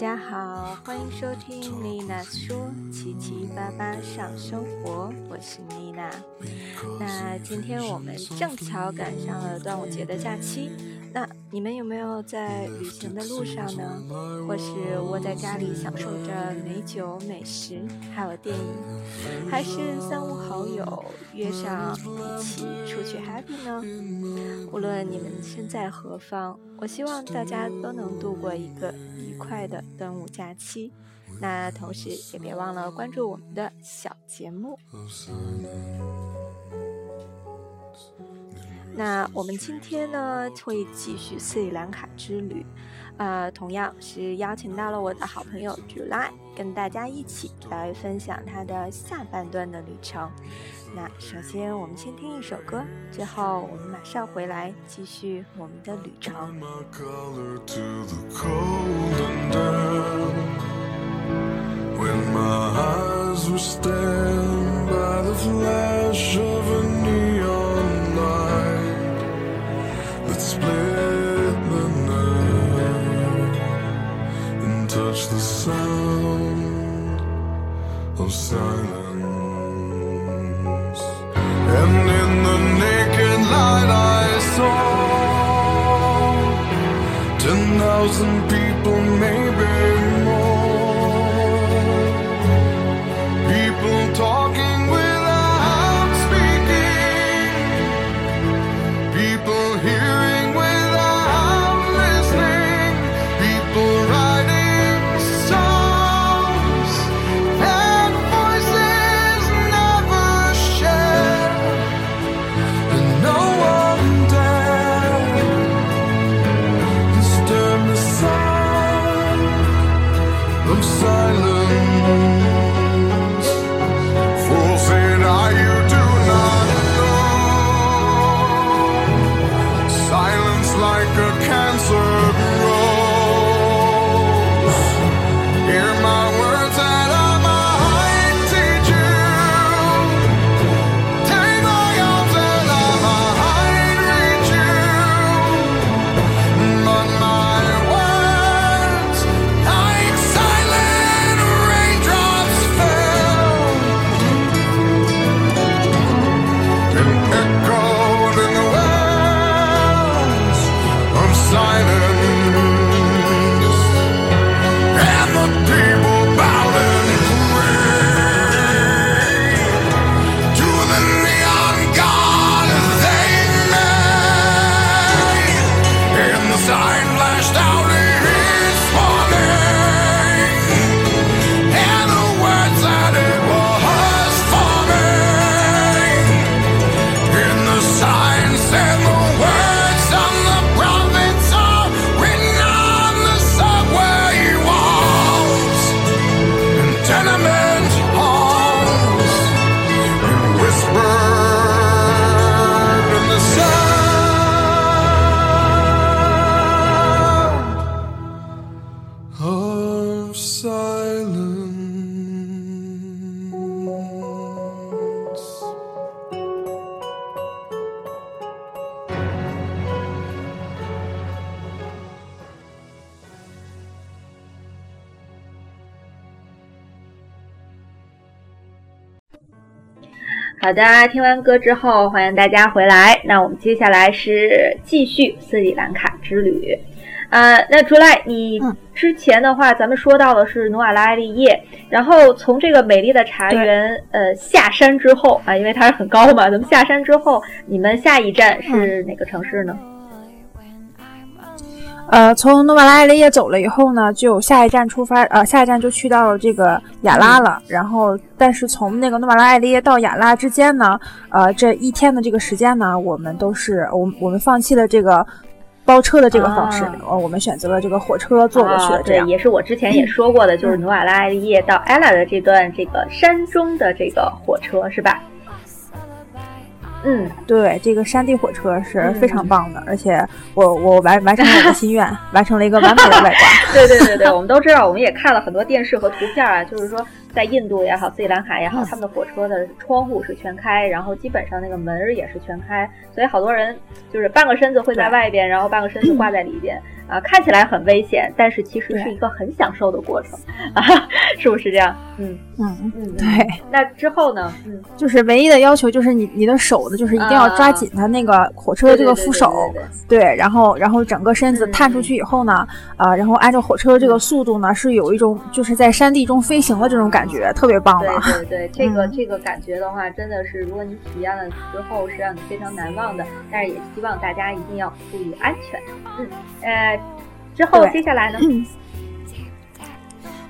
大家好，欢迎收听妮娜说七七八八上生活，我是妮娜。那今天我们正巧赶上了端午节的假期，那你们有没有在旅行的路上呢？或是窝在家里享受着美酒美食，还有电影，还是三五好友约上一起出去 happy 呢？无论你们身在何方，我希望大家都能度过一个愉快的端午假期。那同时也别忘了关注我们的小节目。那我们今天呢会继续斯里兰卡之旅，呃，同样是邀请到了我的好朋友 July，跟大家一起来分享他的下半段的旅程。那首先我们先听一首歌，之后我们马上回来继续我们的旅程。When my eyes were stabbed by the flash of a neon the night and touched the sound of silence. And 好的，听完歌之后，欢迎大家回来。那我们接下来是继续斯里兰卡之旅。呃，那朱赖，你嗯之前的话，咱们说到的是努瓦拉艾利叶，然后从这个美丽的茶园呃下山之后啊，因为它是很高嘛，咱们下山之后，你们下一站是哪个城市呢？呃，从诺瓦拉艾利叶走了以后呢，就下一站出发，呃，下一站就去到了这个雅拉了。然后，但是从那个诺瓦拉艾利耶到雅拉之间呢，呃，这一天的这个时间呢，我们都是我我们放弃了这个包车的这个方式，啊呃，我们选择了这个火车坐过去啊的，这样。对，也是我之前也说过的，就是努瓦拉艾利叶到艾拉的这段这个山中的这个火车是吧？嗯，对，这个山地火车是非常棒的，而且我我完完成了我的心愿，完成了一个完美的外挂。对对对对，我们都知道，我们也看了很多电视和图片啊，就是说在印度也好，斯里兰卡也好，他们的火车的窗户是全开，然后基本上那个门儿也是全开，所以好多人就是半个身子会在外边，然后半个身子挂在里边。啊，看起来很危险，但是其实是一个很享受的过程啊，是不是这样？嗯嗯嗯，对。那之后呢？嗯，就是唯一的要求就是你你的手呢，就是一定要抓紧它那个火车的这个扶手，对，然后然后整个身子探出去以后呢，啊，然后按照火车的这个速度呢，是有一种就是在山地中飞行的这种感觉，特别棒的。对对对，这个这个感觉的话，真的是如果你体验了之后是让你非常难忘的，但是也希望大家一定要注意安全。嗯，呃。之后接下来呢？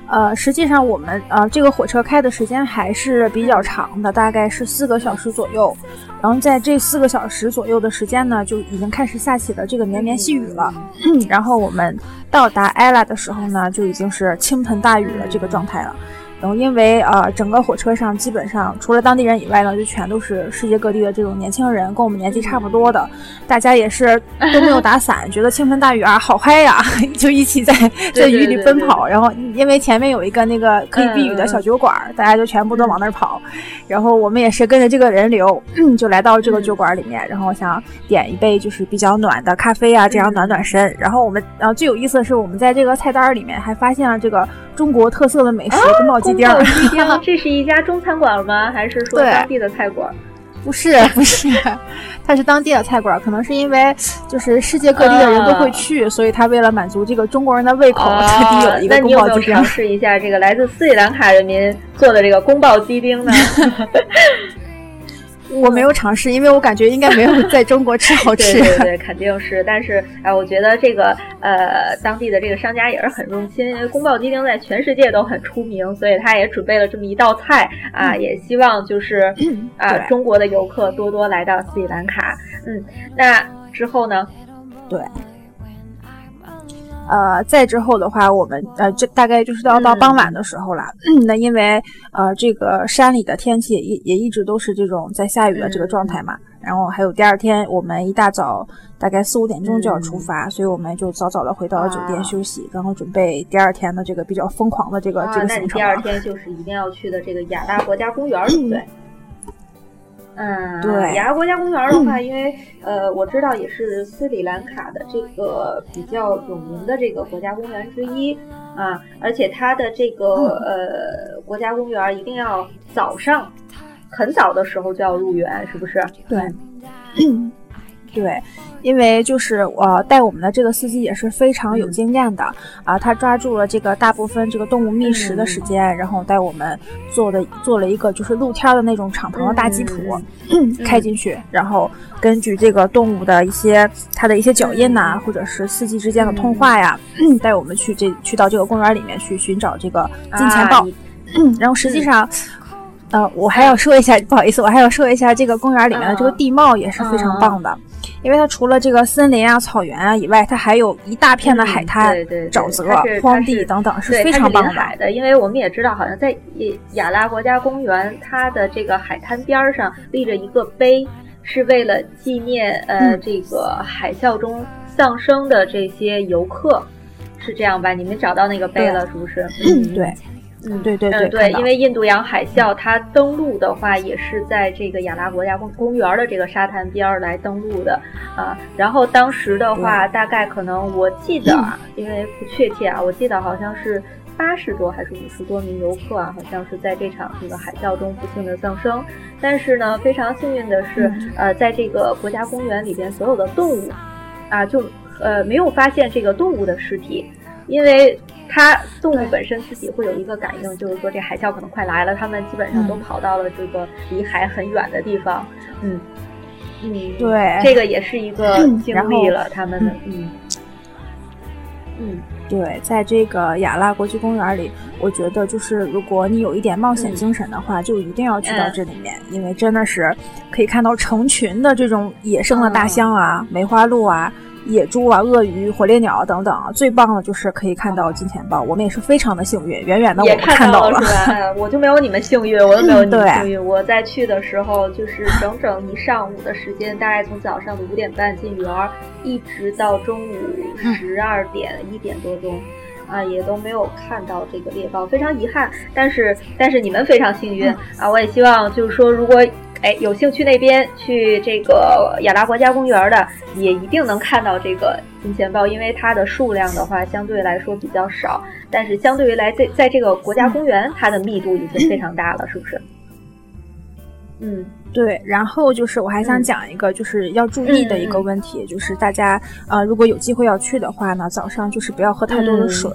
呃，实际上我们呃这个火车开的时间还是比较长的，大概是四个小时左右。然后在这四个小时左右的时间呢，就已经开始下起了这个绵绵细雨了。然后我们到达埃拉的时候呢，就已经是倾盆大雨了这个状态了。然后，因为呃，整个火车上基本上除了当地人以外呢，就全都是世界各地的这种年轻人，跟我们年纪差不多的，大家也是都没有打伞，觉得倾盆大雨啊，好嗨呀，就一起在在雨里奔跑。然后，因为前面有一个那个可以避雨的小酒馆，大家就全部都往那儿跑。然后我们也是跟着这个人流，就来到这个酒馆里面，然后想点一杯就是比较暖的咖啡啊，这样暖暖身。然后我们，然后最有意思的是，我们在这个菜单里面还发现了这个。中国特色的美食宫保鸡丁，这是一家中餐馆吗？还是说当地的菜馆？不是，不是，它是当地的菜馆。可能是因为就是世界各地的人都会去，所以他为了满足这个中国人的胃口，特地有一个宫保鸡丁。尝试一下这个来自斯里兰卡人民做的这个宫保鸡丁呢？我没有尝试，因为我感觉应该没有在中国吃好 吃。对对对，肯定是。但是，哎，我觉得这个呃，当地的这个商家也是很用心，因为宫保鸡丁在全世界都很出名，所以他也准备了这么一道菜啊，也希望就是 啊，中国的游客多多来到斯里兰卡。嗯，那之后呢？对。呃，再之后的话，我们呃，这大概就是要到傍晚的时候了。那因为呃，这个山里的天气也也一直都是这种在下雨的这个状态嘛。然后还有第二天，我们一大早大概四五点钟就要出发，所以我们就早早的回到了酒店休息，然后准备第二天的这个比较疯狂的这个这个行程。第二天就是一定要去的这个雅拉国家公园，对不对？嗯，对，雅拉国家公园的话，因为呃，我知道也是斯里兰卡的这个比较有名的这个国家公园之一啊，而且它的这个呃国家公园一定要早上很早的时候就要入园，是不是？对。对，因为就是我带我们的这个司机也是非常有经验的啊，他抓住了这个大部分这个动物觅食的时间，然后带我们做的做了一个就是露天的那种敞篷的大吉普，开进去，然后根据这个动物的一些它的一些脚印呐，或者是司机之间的通话呀，带我们去这去到这个公园里面去寻找这个金钱豹，然后实际上。呃，我还要说一下，不好意思，我还要说一下这个公园里面的这个地貌也是非常棒的，因为它除了这个森林啊、草原啊以外，它还有一大片的海滩、沼泽、荒地等等，是非常棒的。因为我们也知道，好像在雅拉国家公园，它的这个海滩边上立着一个碑，是为了纪念呃这个海啸中丧生的这些游客，是这样吧？你们找到那个碑了，是不是？嗯，对。嗯，对对对对，因为印度洋海啸它登陆的话，也是在这个亚拉国家公公园的这个沙滩边儿来登陆的啊。然后当时的话，大概可能我记得，啊，因为不确切啊，我记得好像是八十多还是五十多名游客啊，好像是在这场这个海啸中不幸的丧生。但是呢，非常幸运的是，呃，在这个国家公园里边，所有的动物啊，就呃没有发现这个动物的尸体，因为。它动物本身自己会有一个感应，就是说这海啸可能快来了，它们基本上都跑到了这个离海很远的地方。嗯嗯，对，这个也是一个经历了他们的。嗯嗯，对，在这个雅拉国际公园里，我觉得就是如果你有一点冒险精神的话，就一定要去到这里面，因为真的是可以看到成群的这种野生的大象啊、梅花鹿啊。野猪啊，鳄鱼、火烈鸟等等，最棒的就是可以看到金钱豹。我们也是非常的幸运，远远的我们看到了，是吧？我就没有你们幸运，我都没有你们幸运。我在去的时候，就是整整一上午的时间，大概从早上的五点半进园，一直到中午十二点一点多钟，啊，也都没有看到这个猎豹，非常遗憾。但是，但是你们非常幸运啊！我也希望就是说，如果哎有兴趣那边去这个亚拉国家公园的，也一定能看到这个金钱豹，因为它的数量的话相对来说比较少，但是相对于来在在这个国家公园，它的密度已经非常大了，是不是？嗯。对，然后就是我还想讲一个，就是要注意的一个问题，就是大家呃，如果有机会要去的话呢，早上就是不要喝太多的水，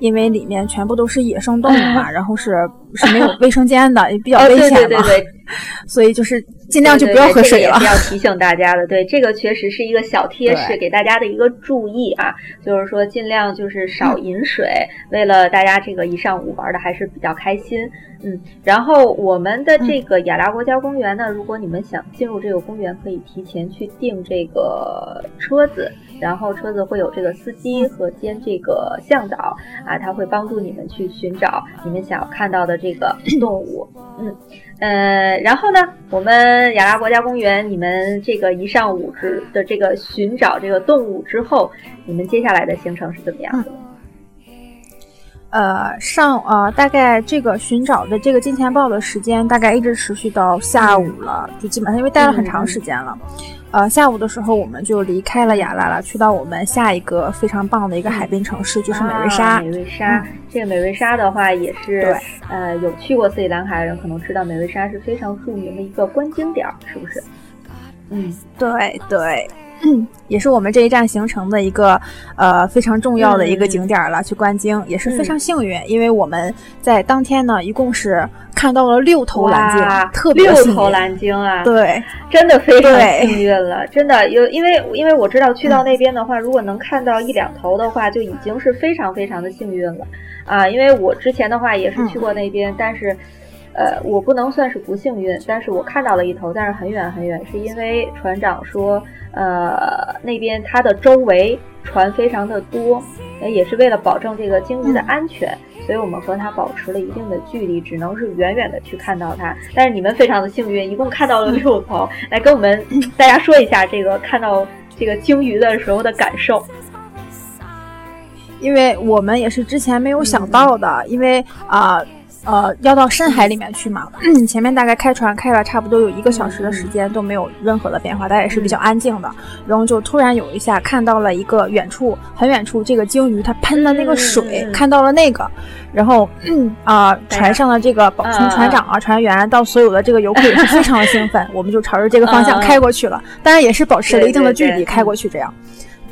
因为里面全部都是野生动物嘛，然后是是没有卫生间的，也比较危险嘛，对对对，所以就是尽量就不要喝水了。要提醒大家的，对，这个确实是一个小贴士，给大家的一个注意啊，就是说尽量就是少饮水，为了大家这个一上午玩的还是比较开心。嗯，然后我们的这个雅拉国家公园呢，如果你们想进入这个公园，可以提前去订这个车子，然后车子会有这个司机和兼这个向导啊，他会帮助你们去寻找你们想要看到的这个 动物。嗯，呃，然后呢，我们雅拉国家公园，你们这个一上午之的这个寻找这个动物之后，你们接下来的行程是怎么样的？呃，上呃，大概这个寻找的这个金钱豹的时间，大概一直持续到下午了，就基本上因为待了很长时间了。呃，下午的时候我们就离开了雅拉了，去到我们下一个非常棒的一个海滨城市，就是美瑞莎。美瑞莎，这个美瑞沙的话也是，呃，有去过斯里兰卡的人可能知道，美瑞沙是非常著名的一个观景点，是不是？嗯，对对。也是我们这一站行程的一个呃非常重要的一个景点了，去观鲸也是非常幸运，因为我们在当天呢一共是看到了六头蓝鲸，特别六头蓝鲸啊，对，真的非常幸运了，真的有因为因为我知道去到那边的话，如果能看到一两头的话，就已经是非常非常的幸运了。啊，因为我之前的话也是去过那边，但是。呃，我不能算是不幸运，但是我看到了一头，但是很远很远，是因为船长说，呃，那边它的周围船非常的多，也是为了保证这个鲸鱼的安全，所以我们和它保持了一定的距离，只能是远远的去看到它。但是你们非常的幸运，一共看到了六头，来跟我们大家说一下这个看到这个鲸鱼的时候的感受。因为我们也是之前没有想到的，因为啊。呃，要到深海里面去嘛？前面大概开船开了差不多有一个小时的时间都没有任何的变化，大家也是比较安静的。然后就突然有一下看到了一个远处很远处这个鲸鱼它喷的那个水，看到了那个，然后啊，船上的这个从船长啊、船员到所有的这个游客也是非常的兴奋，我们就朝着这个方向开过去了，当然也是保持了一定的距离开过去这样。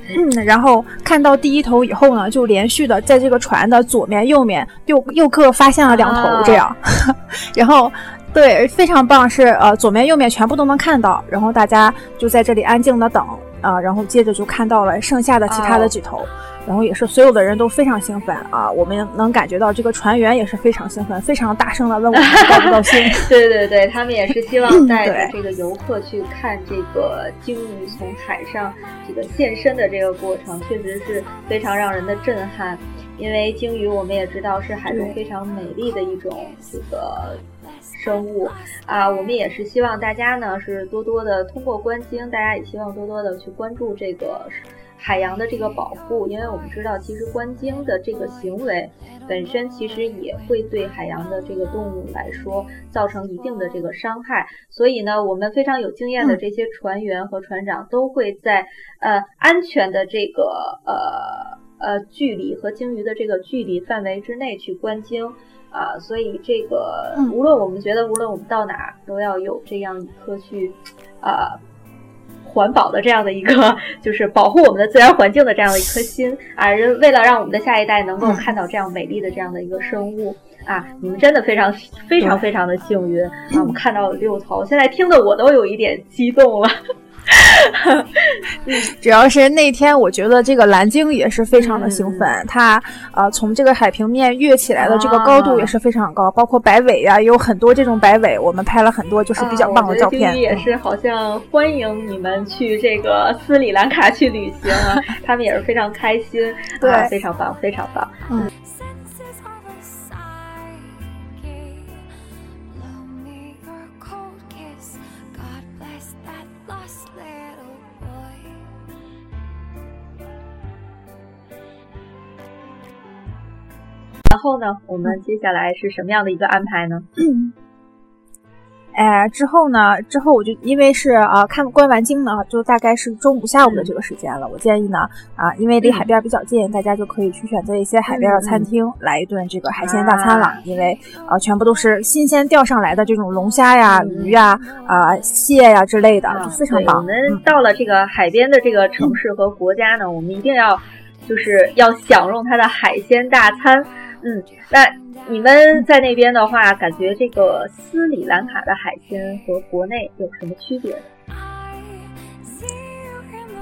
嗯，然后看到第一头以后呢，就连续的在这个船的左面、右面又又各发现了两头，这样，然后对，非常棒，是呃左面、右面全部都能看到，然后大家就在这里安静的等啊，然后接着就看到了剩下的其他的几头。然后也是所有的人都非常兴奋啊！我们能感觉到这个船员也是非常兴奋，非常大声的问我们 高不高兴。对对对，他们也是希望带着这个游客去看这个鲸鱼从海上这个现身的这个过程，确实是非常让人的震撼。因为鲸鱼我们也知道是海中非常美丽的一种这个生物啊，我们也是希望大家呢是多多的通过观鲸，大家也希望多多的去关注这个。海洋的这个保护，因为我们知道，其实观鲸的这个行为本身其实也会对海洋的这个动物来说造成一定的这个伤害。所以呢，我们非常有经验的这些船员和船长都会在呃安全的这个呃呃距离和鲸鱼的这个距离范围之内去观鲸啊。所以这个无论我们觉得无论我们到哪都要有这样一颗去啊。环保的这样的一个，就是保护我们的自然环境的这样的一颗心啊，为了让我们的下一代能够看到这样美丽的这样的一个生物啊，你们真的非常非常非常的幸运啊！我们看到了六头，现在听的我都有一点激动了。主要是那天，我觉得这个蓝鲸也是非常的兴奋。它呃，从这个海平面跃起来的这个高度也是非常高，包括摆尾呀啊，有很多这种摆尾，我们拍了很多就是比较棒的照片。也是好像欢迎你们去这个斯里兰卡去旅行啊，他们也是非常开心，对，非常棒，非常棒，嗯。后呢，我们接下来是什么样的一个安排呢？哎，之后呢？之后我就因为是啊，看观完经呢，就大概是中午下午的这个时间了。我建议呢，啊，因为离海边比较近，大家就可以去选择一些海边的餐厅来一顿这个海鲜大餐了。因为啊，全部都是新鲜钓上来的这种龙虾呀、鱼呀、啊蟹呀之类的，就非常棒。我们到了这个海边的这个城市和国家呢，我们一定要就是要享用它的海鲜大餐。嗯，那。你们在那边的话，感觉这个斯里兰卡的海鲜和国内有什么区别？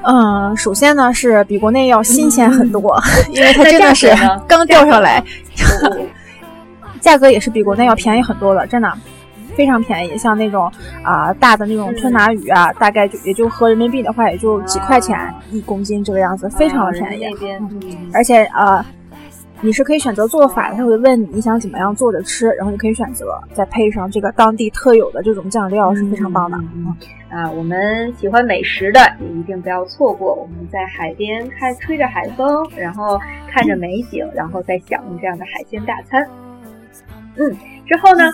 嗯，首先呢是比国内要新鲜很多，因为它真的是刚钓上来，价格也是比国内要便宜很多的，真的非常便宜。像那种啊大的那种吞拿鱼啊，大概就也就合人民币的话，也就几块钱一公斤这个样子，非常的便宜。而且啊。你是可以选择做法，他会问你你想怎么样做着吃，然后你可以选择再配上这个当地特有的这种酱料，是非常棒的。啊，我们喜欢美食的也一定不要错过。我们在海边看，吹着海风，然后看着美景，然后再享用这样的海鲜大餐。嗯，之后呢？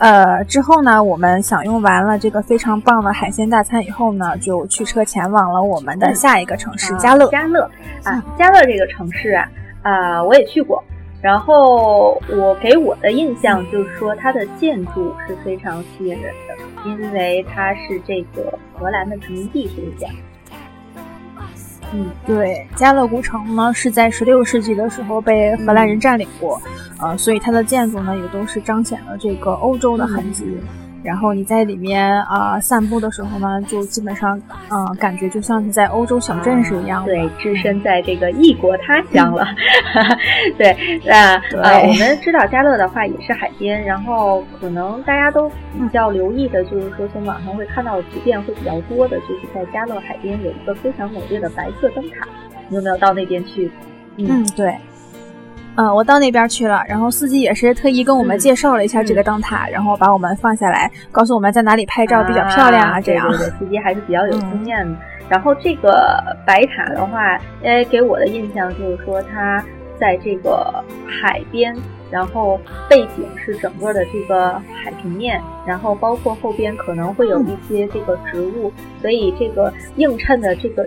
呃，之后呢，我们享用完了这个非常棒的海鲜大餐以后呢，就驱车前往了我们的下一个城市加勒。加勒啊，加勒这个城市啊，啊，我也去过。然后我给我的印象就是说，它的建筑是非常吸引人的，因为它是这个荷兰的殖民地，是不是？嗯，对，加勒古城呢是在十六世纪的时候被荷兰人占领过，呃，所以它的建筑呢也都是彰显了这个欧洲的痕迹。然后你在里面啊散步的时候呢，就基本上，嗯，感觉就像是在欧洲小镇是一样。对，置身在这个异国他乡了。对，那呃，我们知道加勒的话也是海边，然后可能大家都比较留意的，就是说从网上会看到的图片会比较多的，就是在加勒海边有一个非常美丽的白色灯塔。你有没有到那边去？嗯，对。嗯，我到那边去了，然后司机也是特意跟我们介绍了一下这个灯塔，然后把我们放下来，告诉我们在哪里拍照比较漂亮啊，这样。对对，司机还是比较有经验的。然后这个白塔的话，哎，给我的印象就是说它在这个海边，然后背景是整个的这个海平面，然后包括后边可能会有一些这个植物，所以这个映衬的这个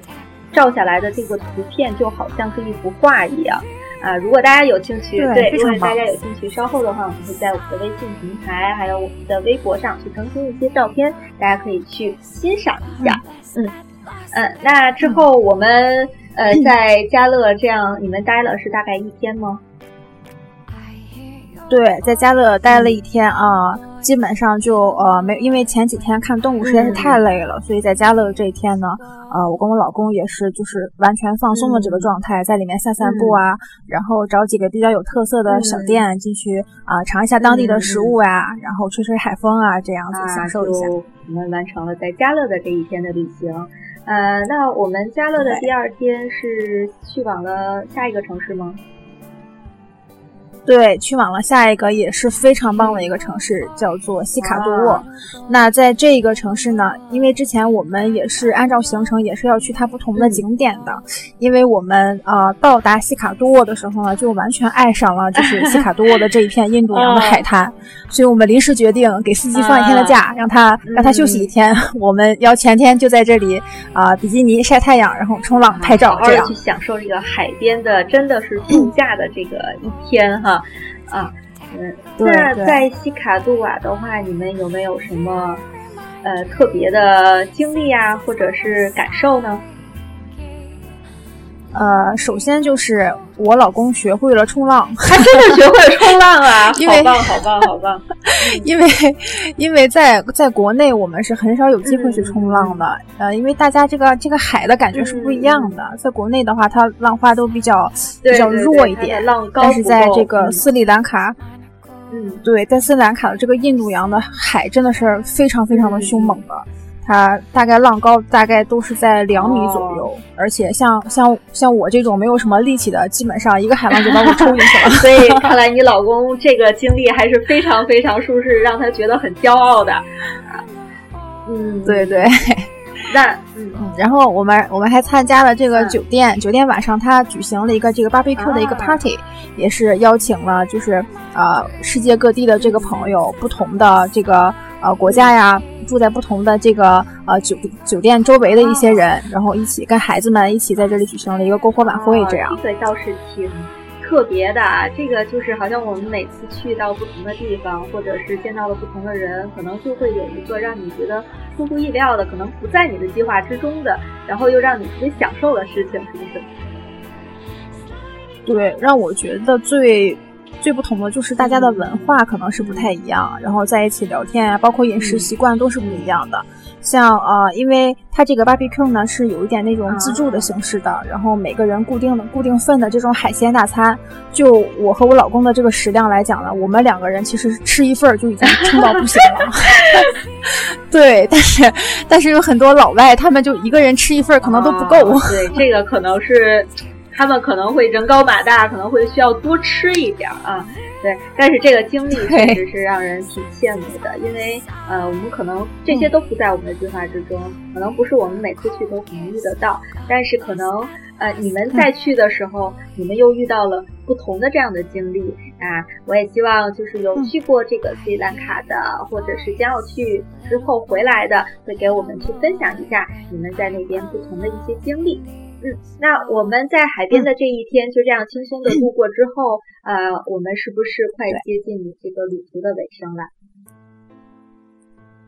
照下来的这个图片就好像是一幅画一样。啊，如果大家有兴趣，对，如果大家有兴趣，稍后的话，我们会在我们的微信平台，还有我们的微博上去更新一些照片，大家可以去欣赏一下。嗯嗯，那之后我们呃 在家乐这样，你们待了是大概一天吗？对，在家乐待了一天啊。基本上就呃没，因为前几天看动物实在是太累了，所以在家乐这一天呢，呃，我跟我老公也是就是完全放松的这个状态，在里面散散步啊，然后找几个比较有特色的小店进去啊，尝一下当地的食物呀，然后吹吹海风啊，这样子享受一下。我们完成了在家乐的这一天的旅行。呃，那我们家乐的第二天是去往了下一个城市吗？对，去往了下一个也是非常棒的一个城市，叫做西卡多沃。那在这一个城市呢，因为之前我们也是按照行程，也是要去它不同的景点的。因为我们啊到达西卡多沃的时候呢，就完全爱上了就是西卡多沃的这一片印度洋的 海滩，所以我们临时决定给司机放一天的假，让他让他休息一天。我们要前天就在这里啊比基尼晒太阳，然后冲浪拍照，这样去享受这个海边的，真的是度假的这个一天哈。啊，嗯，那在西卡杜瓦的话，你们有没有什么呃特别的经历啊，或者是感受呢？呃，首先就是我老公学会了冲浪，他真的学会了冲浪啊！因好棒，好棒，好棒！因为，因为在在国内我们是很少有机会去冲浪的，呃，因为大家这个这个海的感觉是不一样的。在国内的话，它浪花都比较比较弱一点，浪高但是在这个斯里兰卡，嗯，对，在斯里兰卡的这个印度洋的海真的是非常非常的凶猛的。它大概浪高大概都是在两米左右，而且像像像我这种没有什么力气的，基本上一个海浪就把我冲进去了。所以看来你老公这个经历还是非常非常舒适，让他觉得很骄傲的。嗯，对对。那嗯，然后我们我们还参加了这个酒店，酒店晚上他举行了一个这个 barbecue 的一个 party，也是邀请了就是呃世界各地的这个朋友，不同的这个呃国家呀，住在不同的这个呃酒酒店周围的一些人，然后一起跟孩子们一起在这里举行了一个篝火晚会，这样。这个倒是挺。特别的，这个就是好像我们每次去到不同的地方，或者是见到了不同的人，可能就会有一个让你觉得出乎意料的，可能不在你的计划之中的，然后又让你特别享受的事情，是不是？对，让我觉得最最不同的就是大家的文化可能是不太一样，然后在一起聊天啊，包括饮食习惯都是不一样的。像呃，因为它这个 barbecue 呢是有一点那种自助的形式的，然后每个人固定的固定份的这种海鲜大餐，就我和我老公的这个食量来讲呢，我们两个人其实吃一份就已经撑到不行了。对，但是但是有很多老外，他们就一个人吃一份可能都不够。对，这个可能是他们可能会人高马大，可能会需要多吃一点啊。对，但是这个经历确实是让人挺羡慕的，因为呃，我们可能这些都不在我们的计划之中，可能不是我们每次去都能遇得到，但是可能呃，你们再去的时候，你们又遇到了不同的这样的经历啊。我也希望就是有去过这个斯里兰卡的，或者是将要去之后回来的，会给我们去分享一下你们在那边不同的一些经历。嗯，那我们在海边的这一天就这样轻松的度过之后，呃，我们是不是快接近这个旅途的尾声了？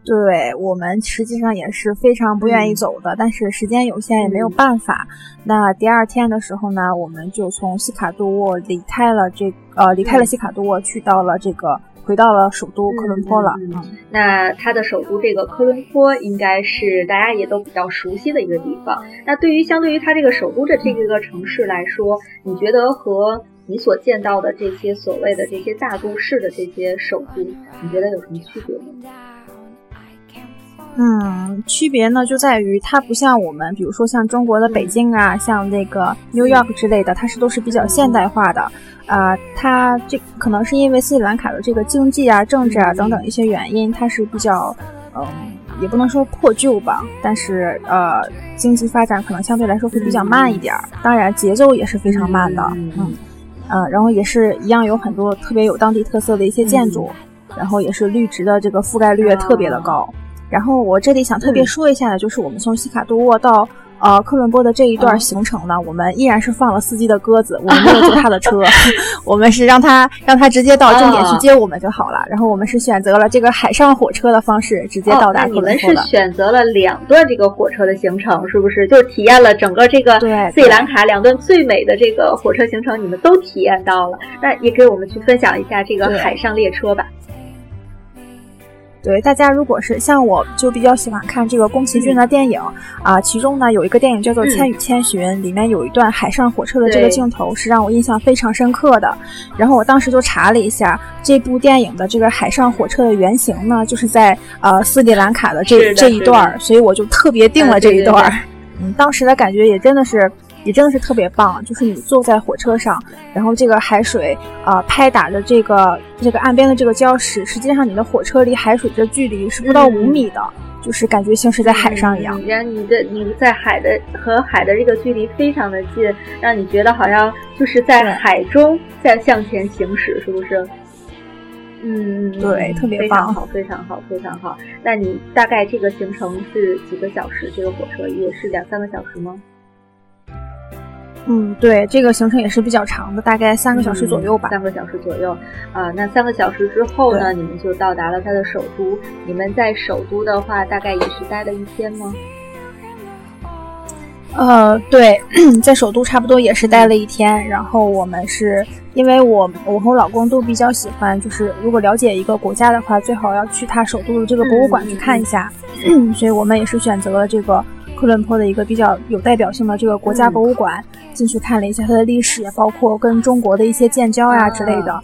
对我们实际上也是非常不愿意走的，但是时间有限也没有办法。那第二天的时候呢，我们就从西卡杜沃离开了这呃离开了西卡杜沃，去到了这个。回到了首都科伦坡了。嗯，那它的首都这个科伦坡应该是大家也都比较熟悉的一个地方。那对于相对于它这个首都的这个城市来说，你觉得和你所见到的这些所谓的这些大都市的这些首都，你觉得有什么区别吗？嗯，区别呢就在于它不像我们，比如说像中国的北京啊，像那个 New York 之类的，它是都是比较现代化的。啊，它这可能是因为斯里兰卡的这个经济啊、政治啊等等一些原因，它是比较，嗯，也不能说破旧吧，但是呃，经济发展可能相对来说会比较慢一点儿，当然节奏也是非常慢的，嗯，呃，然后也是一样有很多特别有当地特色的一些建筑，然后也是绿植的这个覆盖率也特别的高。然后我这里想特别说一下的，就是我们从西卡多沃到。呃，科伦坡的这一段行程呢，我们依然是放了司机的鸽子，我们没有坐他的车 我们是让他让他直接到终点去接我们就好了。然后我们是选择了这个海上火车的方式，直接到达科伦坡的。你们是选择了两段这个火车的行程，是不是？就体验了整个这个斯里兰卡两段最美的这个火车行程，你们都体验到了。那也给我们去分享一下这个海上列车吧。对大家，如果是像我，就比较喜欢看这个宫崎骏的电影啊。其中呢，有一个电影叫做《千与千寻》，里面有一段海上火车的这个镜头是让我印象非常深刻的。然后我当时就查了一下这部电影的这个海上火车的原型呢，就是在呃斯里兰卡的这这一段，所以我就特别定了这一段。嗯，当时的感觉也真的是。也真的是特别棒，就是你坐在火车上，然后这个海水啊拍打着这个这个岸边的这个礁石，实际上你的火车离海水的距离是不到五米的，就是感觉像是在海上一样。然你的你在海的和海的这个距离非常的近，让你觉得好像就是在海中在向前行驶，是不是？嗯，对，特别棒，好，非常好，非常好。那你大概这个行程是几个小时？这个火车也是两三个小时吗？嗯，对，这个行程也是比较长的，大概三个小时左右吧。三个小时左右，啊，那三个小时之后呢，你们就到达了它的首都。你们在首都的话，大概也是待了一天吗？呃，对，在首都差不多也是待了一天。然后我们是因为我我和我老公都比较喜欢，就是如果了解一个国家的话，最好要去他首都的这个博物馆去看一下。所以我们也是选择了这个科伦坡的一个比较有代表性的这个国家博物馆。进去看了一下它的历史，包括跟中国的一些建交呀之类的，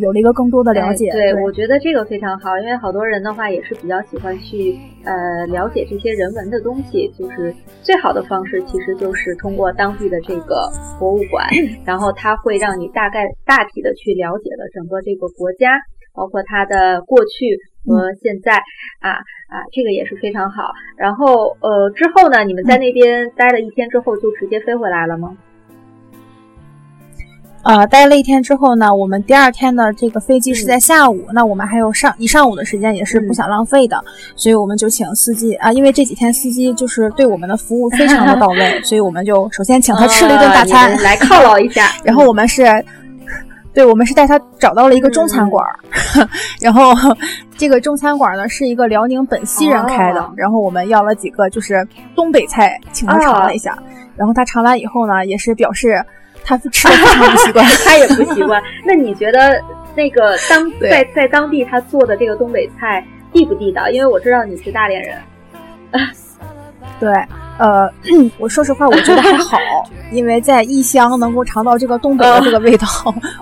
有了一个更多的了解。对，我觉得这个非常好，因为好多人的话也是比较喜欢去呃了解这些人文的东西，就是最好的方式其实就是通过当地的这个博物馆，然后它会让你大概大体的去了解了整个这个国家，包括它的过去，和现在啊啊，这个也是非常好。然后呃之后呢，你们在那边待了一天之后，就直接飞回来了吗？呃，待了一天之后呢，我们第二天的这个飞机是在下午，那我们还有上一上午的时间，也是不想浪费的，所以我们就请司机啊，因为这几天司机就是对我们的服务非常的 到位，所以我们就首先请他吃了一顿大餐，来犒劳一下。然后我们是，对，我们是带他找到了一个中餐馆，然后这个中餐馆呢是一个辽宁本溪人开的，然后我们要了几个就是东北菜，请他尝了一下，然后他尝完以后呢，也是表示。他吃的非常不习惯，他也不习惯。那你觉得那个当在在当地他做的这个东北菜地不地道？因为我知道你是大连人。对，呃，我说实话，我觉得还好，因为在异乡能够尝到这个东北的这个味道，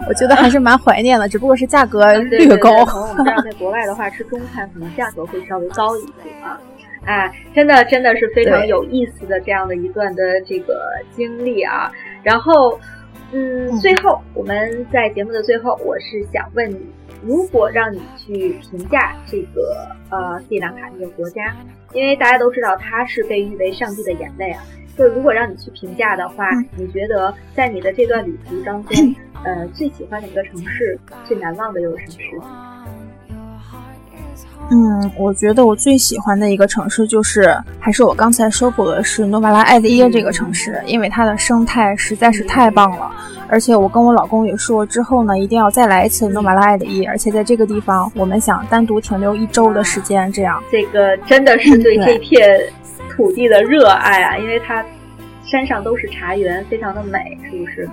我觉得还是蛮怀念的。只不过是价格略高。可能我们在国外的话，吃中餐可能价格会稍微高一些啊。哎，真的真的是非常有意思的这样的一段的这个经历啊。然后，嗯，最后我们在节目的最后，我是想问你，如果让你去评价这个呃斯里兰卡这个国家，因为大家都知道它是被誉为上帝的眼泪啊，就如果让你去评价的话，你觉得在你的这段旅途当中，呃，最喜欢的一个城市，最难忘的又是什么？嗯，我觉得我最喜欢的一个城市就是，还是我刚才说过的是诺瓦拉艾德耶这个城市，因为它的生态实在是太棒了。而且我跟我老公也说，之后呢一定要再来一次诺瓦拉艾德耶，而且在这个地方，我们想单独停留一周的时间，这样。这个真的是对这片土地的热爱啊，因为它山上都是茶园，非常的美，是不是？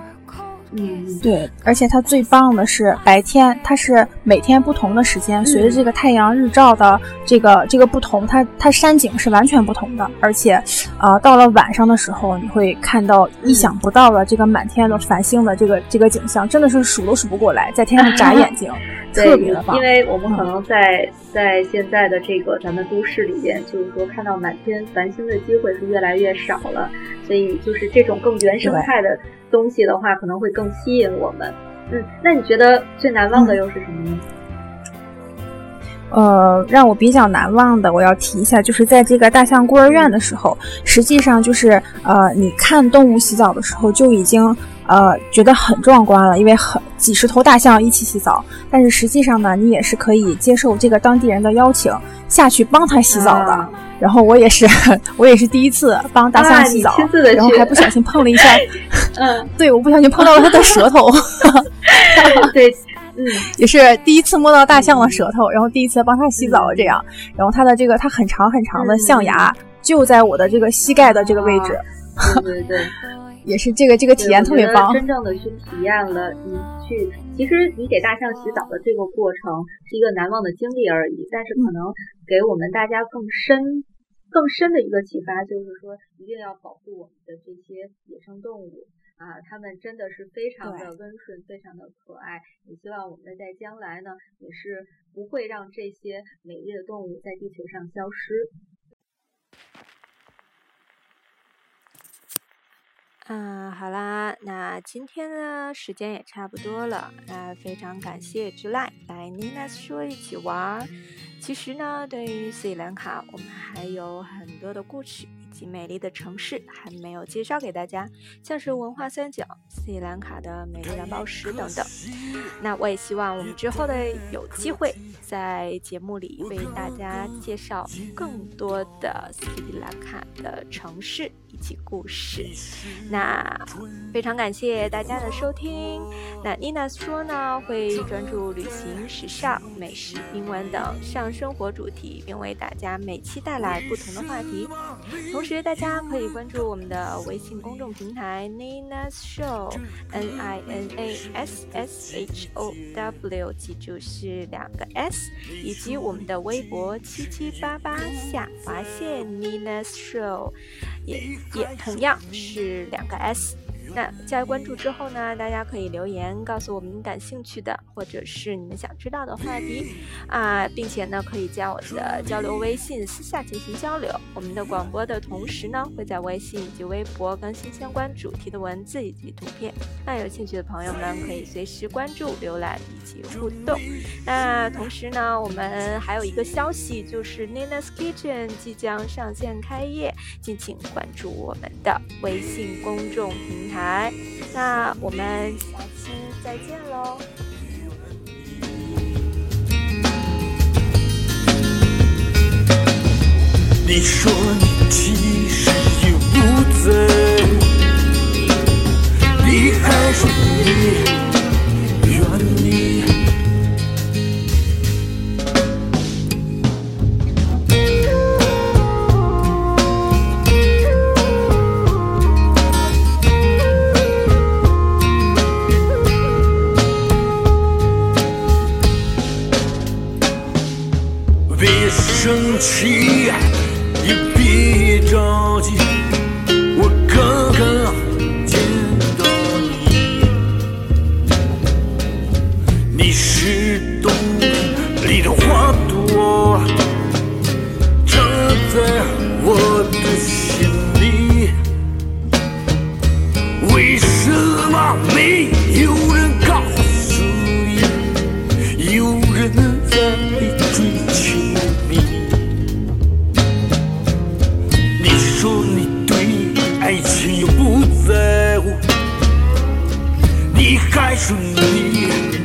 嗯，对，而且它最棒的是白天，它是每天不同的时间，随着这个太阳日照的这个这个不同，它它山景是完全不同的。而且，呃，到了晚上的时候，你会看到意想不到的这个满天的繁星的这个这个景象，真的是数都数不过来，在天上眨眼睛，特别的棒。因为我们可能在在现在的这个咱们都市里边，就是说看到满天繁星的机会是越来越少了，所以就是这种更原生态的。东西的话可能会更吸引我们，嗯，那你觉得最难忘的又是什么呢？呃，让我比较难忘的，我要提一下，就是在这个大象孤儿院的时候，实际上就是呃，你看动物洗澡的时候就已经呃觉得很壮观了，因为很几十头大象一起洗澡，但是实际上呢，你也是可以接受这个当地人的邀请下去帮他洗澡的。然后我也是，我也是第一次帮大象洗澡，然后还不小心碰了一下，嗯，对，我不小心碰到了它的舌头，对，嗯，也是第一次摸到大象的舌头，然后第一次帮它洗澡这样，然后它的这个它很长很长的象牙就在我的这个膝盖的这个位置，对对对，也是这个这个体验特别棒，真正的去体验了你去，其实你给大象洗澡的这个过程是一个难忘的经历而已，但是可能。给我们大家更深、更深的一个启发，就是说一定要保护我们的这些野生动物啊，它们真的是非常的温顺、非常的可爱。也希望我们在将来呢，也是不会让这些美丽的动物在地球上消失。嗯，好啦，那今天呢，时间也差不多了，那非常感谢 July 来 Nina 说一起玩。其实呢，对于斯里兰卡，我们还有很多的故事以。及美丽的城市还没有介绍给大家，像是文化三角、斯里兰卡的美丽蓝宝石等等。那我也希望我们之后的有机会在节目里为大家介绍更多的斯里兰卡的城市以及故事。那非常感谢大家的收听。那 Nina 说呢，会专注旅行、时尚、美食、英文等上生活主题，并为大家每期带来不同的话题。同时，大家可以关注我们的微信公众平台 Nina's Show，N I N A S S H O W，记住是两个 S，以及我们的微博七七八八下划线 Nina's Show，也也同样是两个 S。那加关注之后呢，大家可以留言告诉我们感兴趣的或者是你们想知道的话题 啊，并且呢可以加我的交流微信，私下进行交流。我们的广播的同时呢，会在微信以及微博更新相关主题的文字以及图片。那有兴趣的朋友们可以随时关注、浏览以及互动。那同时呢，我们还有一个消息，就是 Nina's Kitchen 即将上线开业，敬请关注我们的微信公众平台。那我们下期再见喽！你说你其实也不在乎，你还说你你。